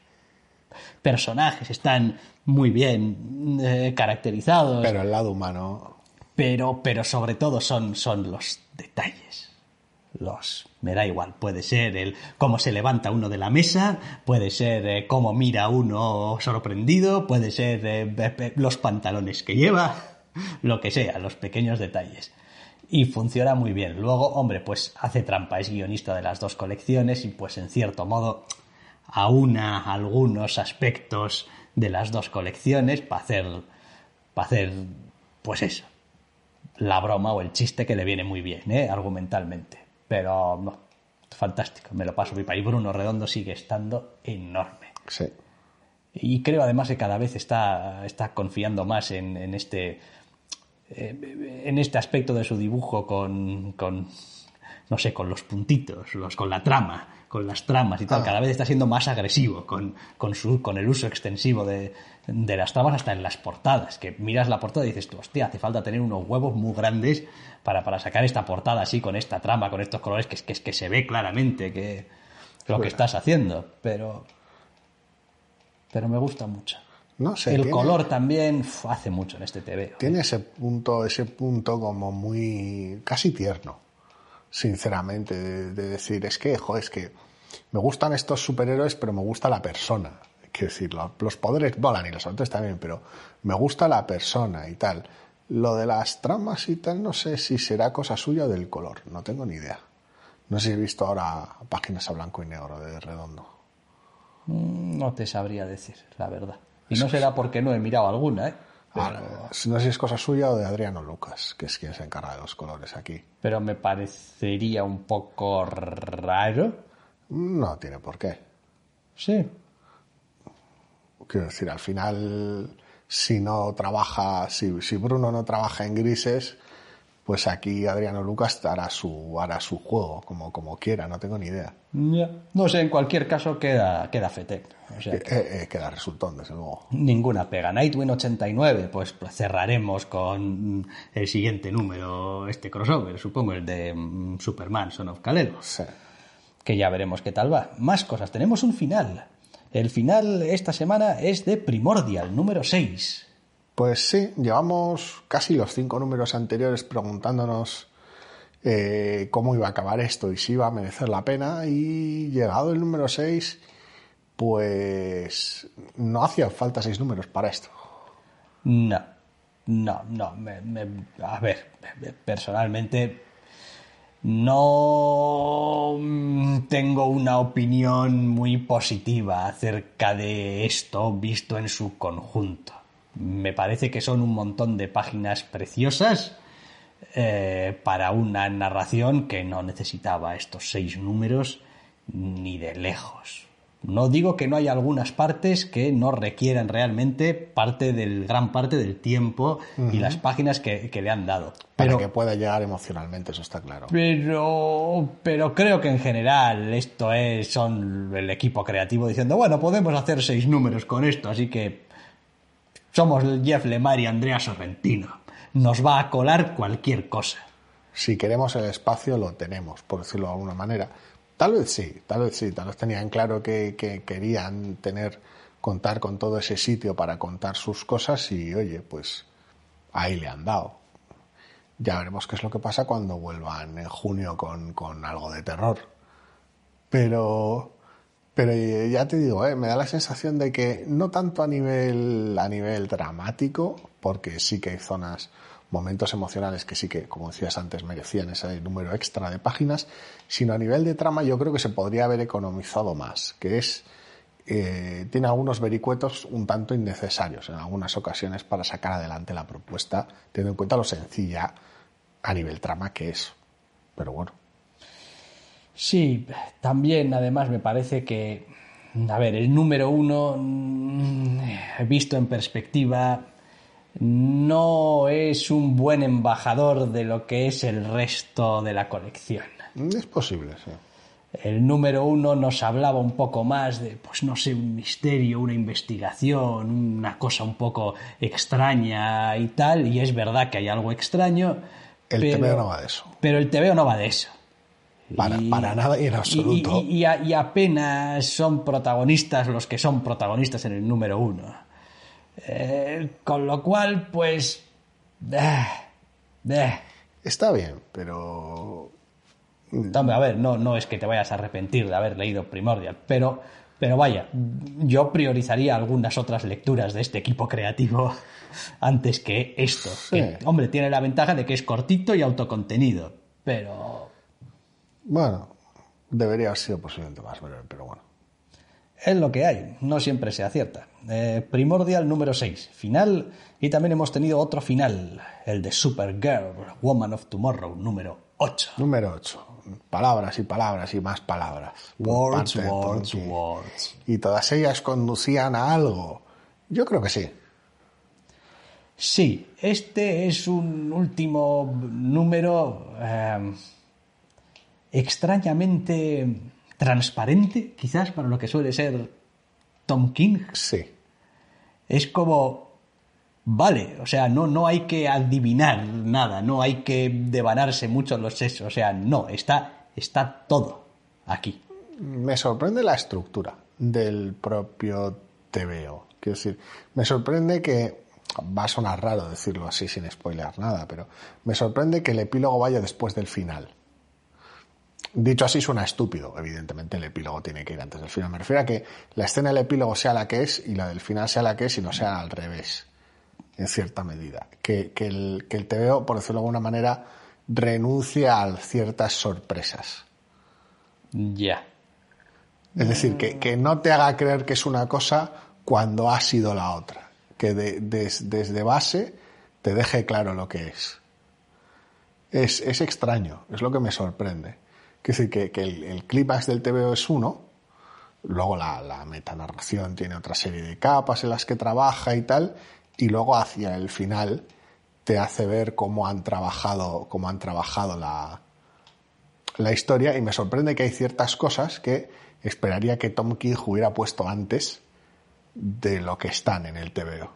personajes están muy bien eh, caracterizados, Pero el lado humano, pero, pero sobre todo son, son los detalles. Los, me da igual, puede ser el cómo se levanta uno de la mesa, puede ser eh, cómo mira uno sorprendido, puede ser eh, los pantalones que lleva, lo que sea, los pequeños detalles. Y funciona muy bien. Luego, hombre, pues hace trampa, es guionista de las dos colecciones y pues en cierto modo aúna algunos aspectos de las dos colecciones para hacer, para hacer, pues eso, la broma o el chiste que le viene muy bien, ¿eh? argumentalmente. Pero no, fantástico, me lo paso pipa. Y Bruno Redondo sigue estando enorme. sí. Y creo además que cada vez está, está confiando más en, en este eh, en este aspecto de su dibujo con, con no sé, con los puntitos, los, con la trama, con las tramas y tal. Ah. Cada vez está siendo más agresivo con, con, su, con el uso extensivo de, de las tramas hasta en las portadas. Que miras la portada y dices, tú, hostia, hace falta tener unos huevos muy grandes para, para sacar esta portada así, con esta trama, con estos colores, que, es- que, que se ve claramente que lo que estás haciendo. Pero, pero me gusta mucho. No sé, el tiene- color también hace mucho en este TV. Tiene ese punto, ese punto como muy casi tierno, sinceramente, de, de decir, es que, jo, es que me gustan estos superhéroes, pero me gusta la persona. Quiero decir, lo- los poderes volan y los otros también, pero me gusta la persona y tal. Lo de las tramas y tal, no sé si será cosa suya o del color, no tengo ni idea. No sé si he visto ahora páginas a blanco y negro de Redondo. Mm, No te sabría decir, la verdad. Y no será porque no he mirado alguna, ¿eh? Pero, no sé si es cosa suya o de Adriano Lucas, que es quien se encarga de los colores aquí. pero me parecería un poco raro. No tiene por qué. Sí. Quiero decir, al final, si no trabaja, si, si Bruno no trabaja en grises, pues aquí Adriano Lucas hará su, hará su juego, como, como quiera, no tengo ni idea. No sé, en cualquier caso queda, queda Fetec. O sea, que Eh, eh, queda resultón, desde luego. ninguna pega. Nightwing 89, pues cerraremos con el siguiente número, este crossover, supongo, el de mm, Superman, Son of Kal-El. Sí. que ya veremos qué tal va. Más cosas, tenemos un final. El final esta semana es de Primordial, número 6. Pues sí, llevamos casi los cinco números anteriores preguntándonos eh, cómo iba a acabar esto y si iba a merecer la pena. Y llegado el número 6, pues no hacían falta seis números para esto. No, no, no. me- a ver, personalmente no tengo una opinión muy positiva acerca de esto visto en su conjunto. Me parece que son un montón de páginas preciosas eh, para una narración que no necesitaba estos seis números ni de lejos. No digo que no hay algunas partes que no requieran realmente parte del gran parte del tiempo y las páginas que, que le han dado. Para Pero, que pueda llegar emocionalmente, eso está claro. pero, pero creo que en general esto es son el equipo creativo diciendo bueno podemos hacer seis números con esto, así que somos Jeff Lemire y Andrea Sorrentino. Nos va a colar cualquier cosa. Si queremos el espacio, lo tenemos, por decirlo de alguna manera. Tal vez sí, tal vez sí, tal vez tenían claro que, que querían tener, contar con todo ese sitio para contar sus cosas y oye, pues ahí le han dado. Ya veremos qué es lo que pasa cuando vuelvan en junio con, con algo de terror. Pero, pero ya te digo, ¿eh? me da la sensación de que no tanto a nivel, a nivel dramático, porque sí que hay zonas, momentos emocionales que sí que, como decías antes, merecían ese número extra de páginas, sino a nivel de trama yo creo que se podría haber economizado más, que es, eh, tiene algunos vericuetos un tanto innecesarios en algunas ocasiones para sacar adelante la propuesta, teniendo en cuenta lo sencilla a nivel trama que es. Pero bueno. Sí, también además me parece que, a ver, el número uno, mm, visto en perspectiva, no es un buen embajador de lo que es el resto de la colección. Es posible, sí. El número uno nos hablaba un poco más de, pues no sé, un misterio, una investigación, una cosa un poco extraña y tal, y es verdad que hay algo extraño. El pero, TVO no va de eso. Pero el TVO no va de eso. Para, para nada y en absoluto. Y, y, y, apenas son protagonistas los que son protagonistas en el número uno. Eh, con lo cual, pues... Eh, eh. Está bien, pero... A ver, no, no es que te vayas a arrepentir de haber leído Primordial, pero, pero vaya, yo priorizaría algunas otras lecturas de este equipo creativo antes que esto. Sí. Que, hombre, tiene la ventaja de que es cortito y autocontenido, pero... Bueno, debería haber sido posiblemente más breve, pero bueno. Es lo que hay, no siempre se acierta. Eh, Primordial número 6, final, y también hemos tenido otro final, el de Supergirl, Woman of Tomorrow, número 8. Número 8. Palabras y palabras y más palabras. Words, words, words. Y todas ellas conducían a algo. Yo creo que sí. Sí, este es un último número eh, extrañamente transparente, quizás para lo que suele ser Tom King. Sí. Es como, vale, o sea, no, no hay que adivinar nada, no hay que devanarse mucho los sesos, o sea, no, está, está todo aquí. Me sorprende la estructura del propio TVO. Quiero decir, me sorprende que, va a sonar raro decirlo así sin spoilear nada, pero me sorprende que el epílogo vaya después del final. Dicho así suena estúpido, evidentemente el epílogo tiene que ir antes del final. Me refiero a que la escena del epílogo sea la que es y la del final sea la que es y no sea al revés, en cierta medida. Que, que el, que el TVO, por decirlo de alguna manera, renuncie a ciertas sorpresas. Ya. Es decir, que, que no te haga creer que es una cosa cuando ha sido la otra. Que de- des- desde base te deje claro lo que es. Es, es extraño, es lo que me sorprende. Es decir, que, que el, el clímax del TVO es uno, luego la, la metanarración tiene otra serie de capas en las que trabaja y tal, y luego hacia el final te hace ver cómo han trabajado, cómo han trabajado la, la historia y me sorprende que hay ciertas cosas que esperaría que Tom King hubiera puesto antes de lo que están en el TVO.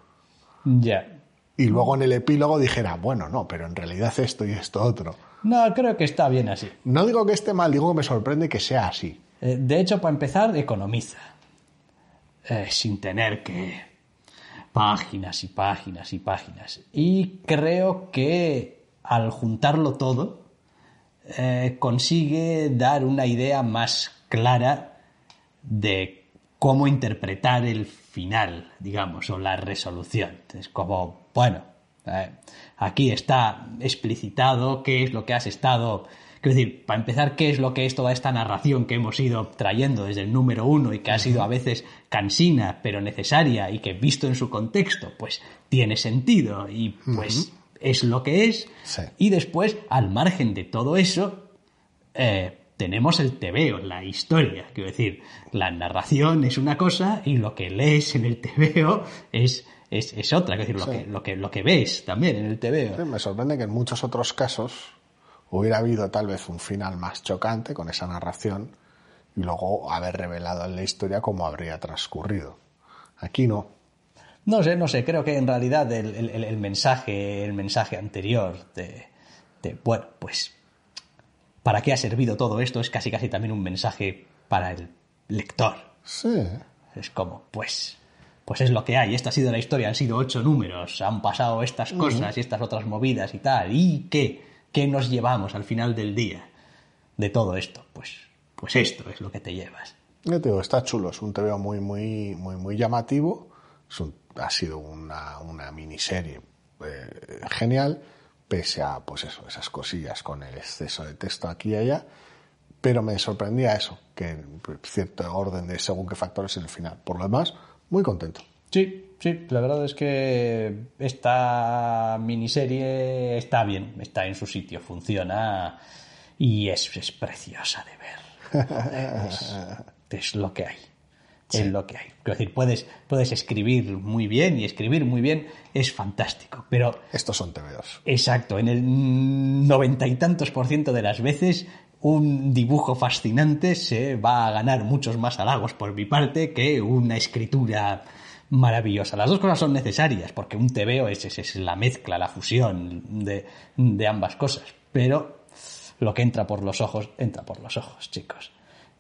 Ya. Y luego en el epílogo dijera, bueno, no, pero en realidad esto y esto otro. No, creo que está bien así. No digo que esté mal, digo que me sorprende que sea así. Eh, De hecho, para empezar, economiza. Eh, sin tener que... Páginas y páginas y páginas. Y creo que al juntarlo todo, eh, consigue dar una idea más clara de cómo interpretar el final, digamos, o la resolución. Es como, bueno, aquí está explicitado qué es lo que has estado... Quiero decir, para empezar, ¿qué es lo que es toda esta narración que hemos ido trayendo desde el número uno y que ha sido a veces cansina, pero necesaria y que visto en su contexto, pues tiene sentido y pues es lo que es? Sí. Y después, al margen de todo eso, eh, tenemos el tebeo, la historia. Quiero decir, la narración es una cosa y lo que lees en el tebeo es, es, es otra. Quiero decir, lo, Sí. que, lo, que, lo que ves también en el tebeo. Me sorprende que en muchos otros casos hubiera habido tal vez un final más chocante con esa narración y luego haber revelado en la historia cómo habría transcurrido. Aquí no. No sé, no sé, creo que en realidad el, el- el- el mensaje, el mensaje anterior de, de, bueno, pues, ¿para qué ha servido todo esto? Es casi casi también un mensaje para el lector. Sí. Es como, pues, pues es lo que hay. Esta ha sido la historia, han sido ocho números, han pasado estas cosas y estas otras movidas y tal. ¿Y qué? ¿Qué nos llevamos al final del día de todo esto? Pues, pues esto es lo que te llevas. Yo te digo, está chulo, es un TVO muy, muy, muy, muy llamativo. Es un- ha sido una, una miniserie eh, genial, pese a pues eso, esas cosillas con el exceso de texto aquí y allá. Pero me sorprendía eso, que cierto orden de según qué factores en el final. Por lo demás, muy contento. Sí, sí, la verdad es que esta miniserie está bien, está en su sitio, funciona y es, es preciosa de ver. Es, es lo que hay. Es lo que hay. Quiero decir, puedes, puedes escribir muy bien y escribir muy bien es fantástico, pero Estos son TVOs. Exacto, en el noventa y tantos por ciento de las veces un dibujo fascinante se va a ganar muchos más halagos por mi parte que una escritura maravillosa. Las dos cosas son necesarias porque un TVO es, es, la mezcla, la fusión de, de ambas cosas, pero lo que entra por los ojos, entra por los ojos, chicos.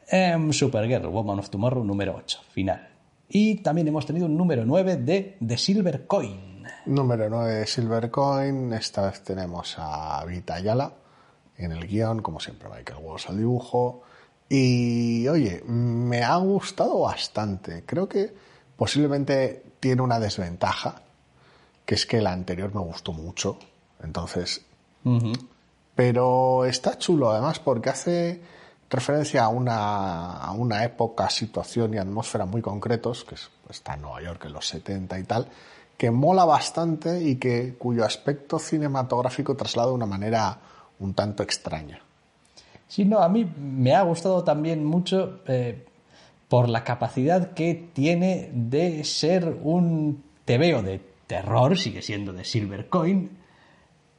Em, Supergirl, Woman of Tomorrow, número 8, final. Y también hemos tenido un número 9 de The Silver Coin. Número 9, Silvercoin. Esta vez tenemos a Vita Ayala en el guion, como siempre, Michael Walsh al dibujo. Y oye, me ha gustado bastante. Creo que posiblemente tiene una desventaja, que es que la anterior me gustó mucho. Entonces, pero está chulo además porque hace referencia a una, a una época, situación y atmósfera muy concretos, que es- está en Nueva York en los 70 y tal, que mola bastante y que cuyo aspecto cinematográfico traslada de una manera un tanto extraña. Sí, no, a mí me ha gustado también mucho eh, por la capacidad que tiene de ser un tebeo de terror, sigue siendo de Silver Coin,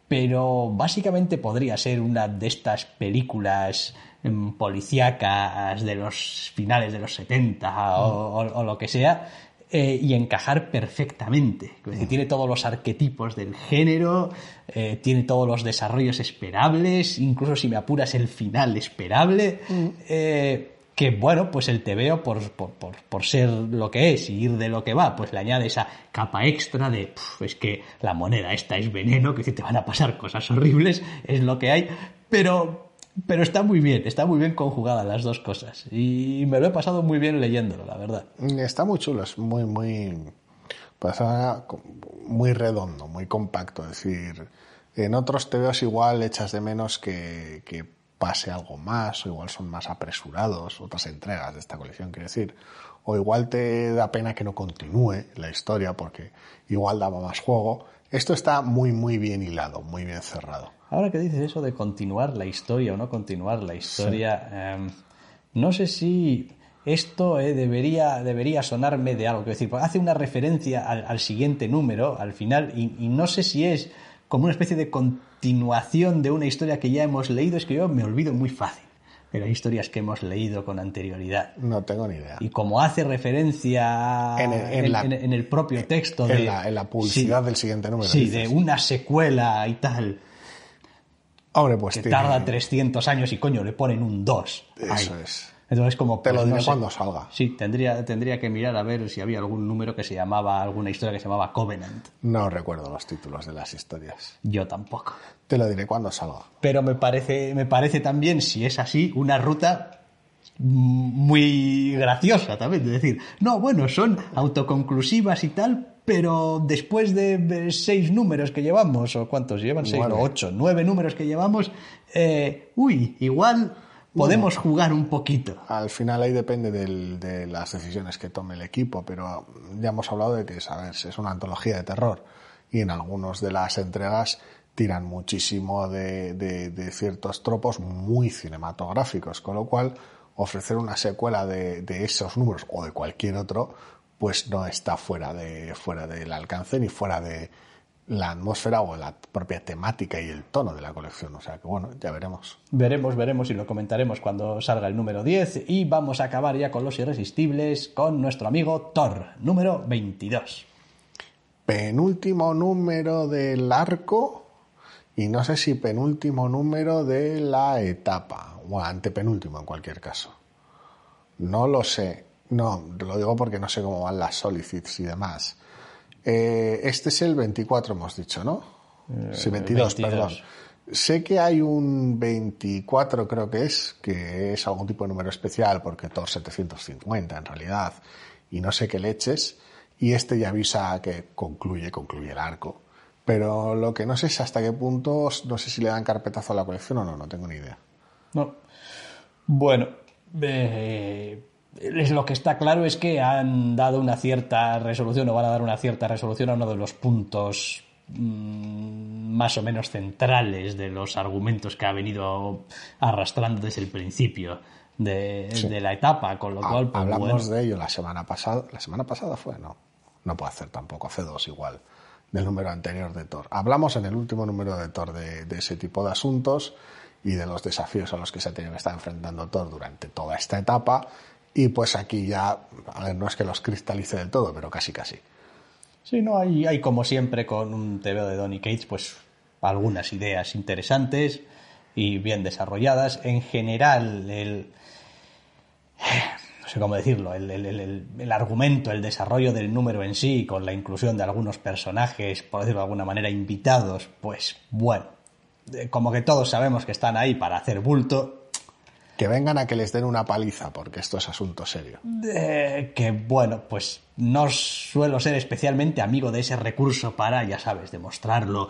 pero básicamente podría ser una de estas películas em, policíacas de los finales de los 70 o, o- o lo que sea, eh, y encajar perfectamente. Es decir, tiene todos los arquetipos del género, eh, tiene todos los desarrollos esperables, incluso si me apuras el final esperable. eh, que bueno, pues el TVO, por, por, por, por ser lo que es y ir de lo que va, pues le añade esa capa extra de, "Puf, es que la moneda esta es veneno, que si te van a pasar cosas horribles, es lo que hay, pero, pero está muy bien, está muy bien conjugada las dos cosas. Y me lo he pasado muy bien leyéndolo, la verdad. Está muy chulo, es muy, muy, pues, ah, muy redondo, muy compacto. Es decir, en otros TVOs igual echas de menos que, que pase algo más, o igual son más apresurados, otras entregas de esta colección, quiero decir. O igual te da pena que no continúe la historia porque igual daba más juego. Esto está muy, muy bien hilado, muy bien cerrado. Ahora que dices eso de continuar la historia o no continuar la historia, em, no sé si esto eh, debería, debería sonarme de algo. Quiero decir, pues hace una referencia al, al siguiente número, al final, y, y no sé si es como una especie de continuación de una historia que ya hemos leído. Es que yo me olvido muy fácil de las historias que hemos leído con anterioridad. No tengo ni idea. Y como hace referencia En el- en la- en- en el propio texto en de la- en la publicidad Sí. del siguiente número, Sí, dices. de una secuela y tal Hombre, pues que tarda 300 años y coño, le ponen un 2. Eso es. Entonces, como. Te lo pues, no diré sé. cuando salga. Sí, tendría, tendría que mirar a ver si había algún número que se llamaba, alguna historia que se llamaba Covenant. No recuerdo los títulos de las historias. Yo tampoco. Te lo diré cuando salga. Pero me parece, me parece también, si es así, una ruta muy graciosa también. Es decir, no, bueno, son autoconclusivas y tal, pero después de de seis números que llevamos, o cuántos llevan, seis, no, ocho, nueve números que llevamos, eh, uy, igual podemos jugar un poquito. Al final ahí depende del- de las decisiones que tome el equipo, pero ya hemos hablado de que a ver, es una antología de terror y en algunas de las entregas tiran muchísimo de, de- de ciertos tropos muy cinematográficos, con lo cual ofrecer una secuela de, de esos números o de cualquier otro, pues no está fuera de fuera del alcance ni fuera de la atmósfera o la propia temática y el tono de la colección. O sea que bueno, ya veremos. Veremos, veremos y lo comentaremos cuando salga el número 10 y vamos a acabar ya con los irresistibles con nuestro amigo Thor, número 22. penúltimo número del arco y no sé si penúltimo número de la etapa o antepenúltimo en cualquier caso. No lo sé. No, lo digo porque no sé cómo van las solicits y demás. Eh, este es el 24, hemos dicho, ¿no? sí, 22, 22. perdón. Sé que hay un 24, creo que es, que es algún tipo de número especial, porque Thor 750 en realidad, y no sé qué leches, y este ya avisa que concluye, concluye el arco. Pero lo que no sé es hasta qué punto, no sé si le dan carpetazo a la colección o no, no tengo ni idea. No. Bueno, eh, lo que está claro es que han dado una cierta resolución o van a dar una cierta resolución a uno de los puntos mm, más o menos centrales de los argumentos que ha venido arrastrando desde el principio de, Sí. de la etapa, con lo Ha- cual, pues, Hablamos bueno, de ello la semana pasada. ¿La semana pasada fue? No. No puedo hacer tampoco, hace dos igual, del número anterior de Thor. Hablamos en el último número de Thor de, de ese tipo de asuntos y de los desafíos a los que se que estar enfrentando Thor durante toda esta etapa. Y pues aquí ya, a ver, no es que los cristalice del todo, pero casi casi. Sí, no, hay, hay como siempre con un TVO de Donny Cates, pues algunas ideas interesantes y bien desarrolladas. En general, el. No sé cómo decirlo, el, el- el- el- argumento, el desarrollo del número en sí, con la inclusión de algunos personajes, por decirlo de alguna manera, invitados, pues bueno, como que todos sabemos que están ahí para hacer bulto, Que vengan a que les den una paliza, porque esto es asunto serio. Eh, que bueno, pues no suelo ser especialmente amigo de ese recurso para, ya sabes, demostrarlo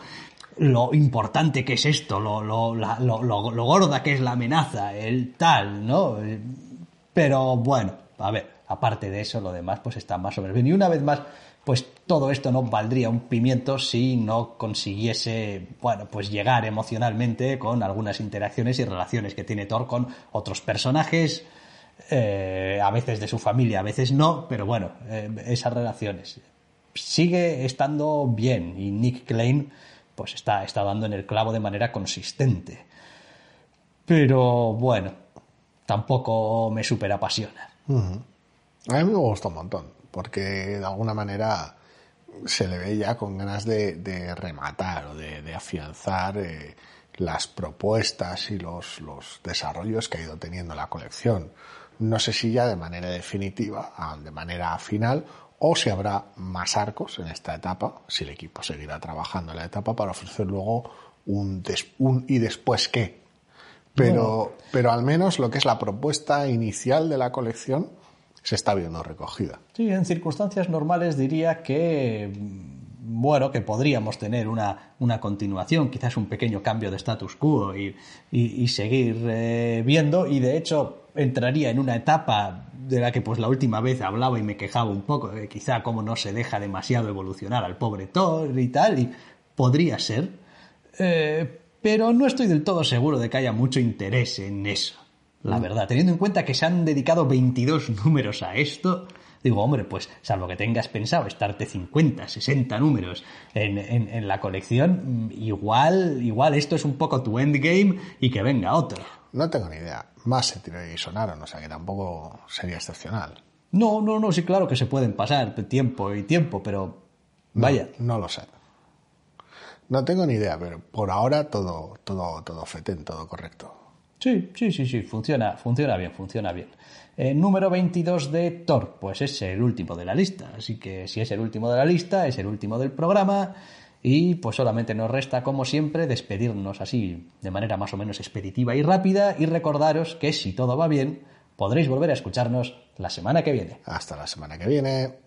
lo importante que es esto, lo, lo, la- lo- lo- gorda que es la amenaza, el tal, ¿no? Pero bueno, a ver, aparte de eso, lo demás pues está más o menos bien. Y una vez más, pues todo esto no valdría un pimiento si no consiguiese, bueno, pues llegar emocionalmente con algunas interacciones y relaciones que tiene Thor con otros personajes, eh, a veces de su familia, a veces no, pero bueno, eh, esas relaciones. Sigue estando bien y Nick Klein pues está, está dando en el clavo de manera consistente. Pero bueno, tampoco me super apasiona. A mí me gusta un montón, porque de alguna manera se le ve ya con ganas de, de rematar o de, de afianzar eh, las propuestas y los, los desarrollos que ha ido teniendo la colección. No sé si ya de manera definitiva, ah, de manera final, o si habrá más arcos en esta etapa, si el equipo seguirá trabajando en la etapa para ofrecer luego un, des- un y después qué. Pero, pero al menos lo que es la propuesta inicial de la colección se está viendo recogida. Sí, en circunstancias normales diría que, mm, bueno, que podríamos tener una, una continuación, quizás un pequeño cambio de status quo y, y- seguir eh, viendo. Y de hecho entraría en una etapa de la que pues la última vez hablaba y me quejaba un poco, de quizá cómo no se deja demasiado evolucionar al pobre Thor y tal, y podría ser. Eh, pero no estoy del todo seguro de que haya mucho interés en eso. La verdad, teniendo en cuenta que se han dedicado 22 números a esto, digo, hombre, pues salvo que tengas pensado estarte 50, 60 números en, en- en la colección, mm, igual, igual esto es un poco tu endgame y que venga otro. No tengo ni idea. Más se tiró y sonaron, o sea que tampoco sería excepcional. No, no, no, sí, claro que se pueden pasar tiempo y tiempo, pero vaya. No lo sé. No tengo ni idea, pero por ahora todo, todo, todo fetén, todo correcto. Sí, sí, sí, sí, funciona, funciona bien, funciona bien. Eh, número 22 de Thor, pues es el último de la lista, así que si es el último de la lista, es el último del programa y pues solamente nos resta, como siempre, despedirnos así de manera más o menos expeditiva y rápida y recordaros que si todo va bien, podréis volver a escucharnos la semana que viene. Hasta la semana que viene.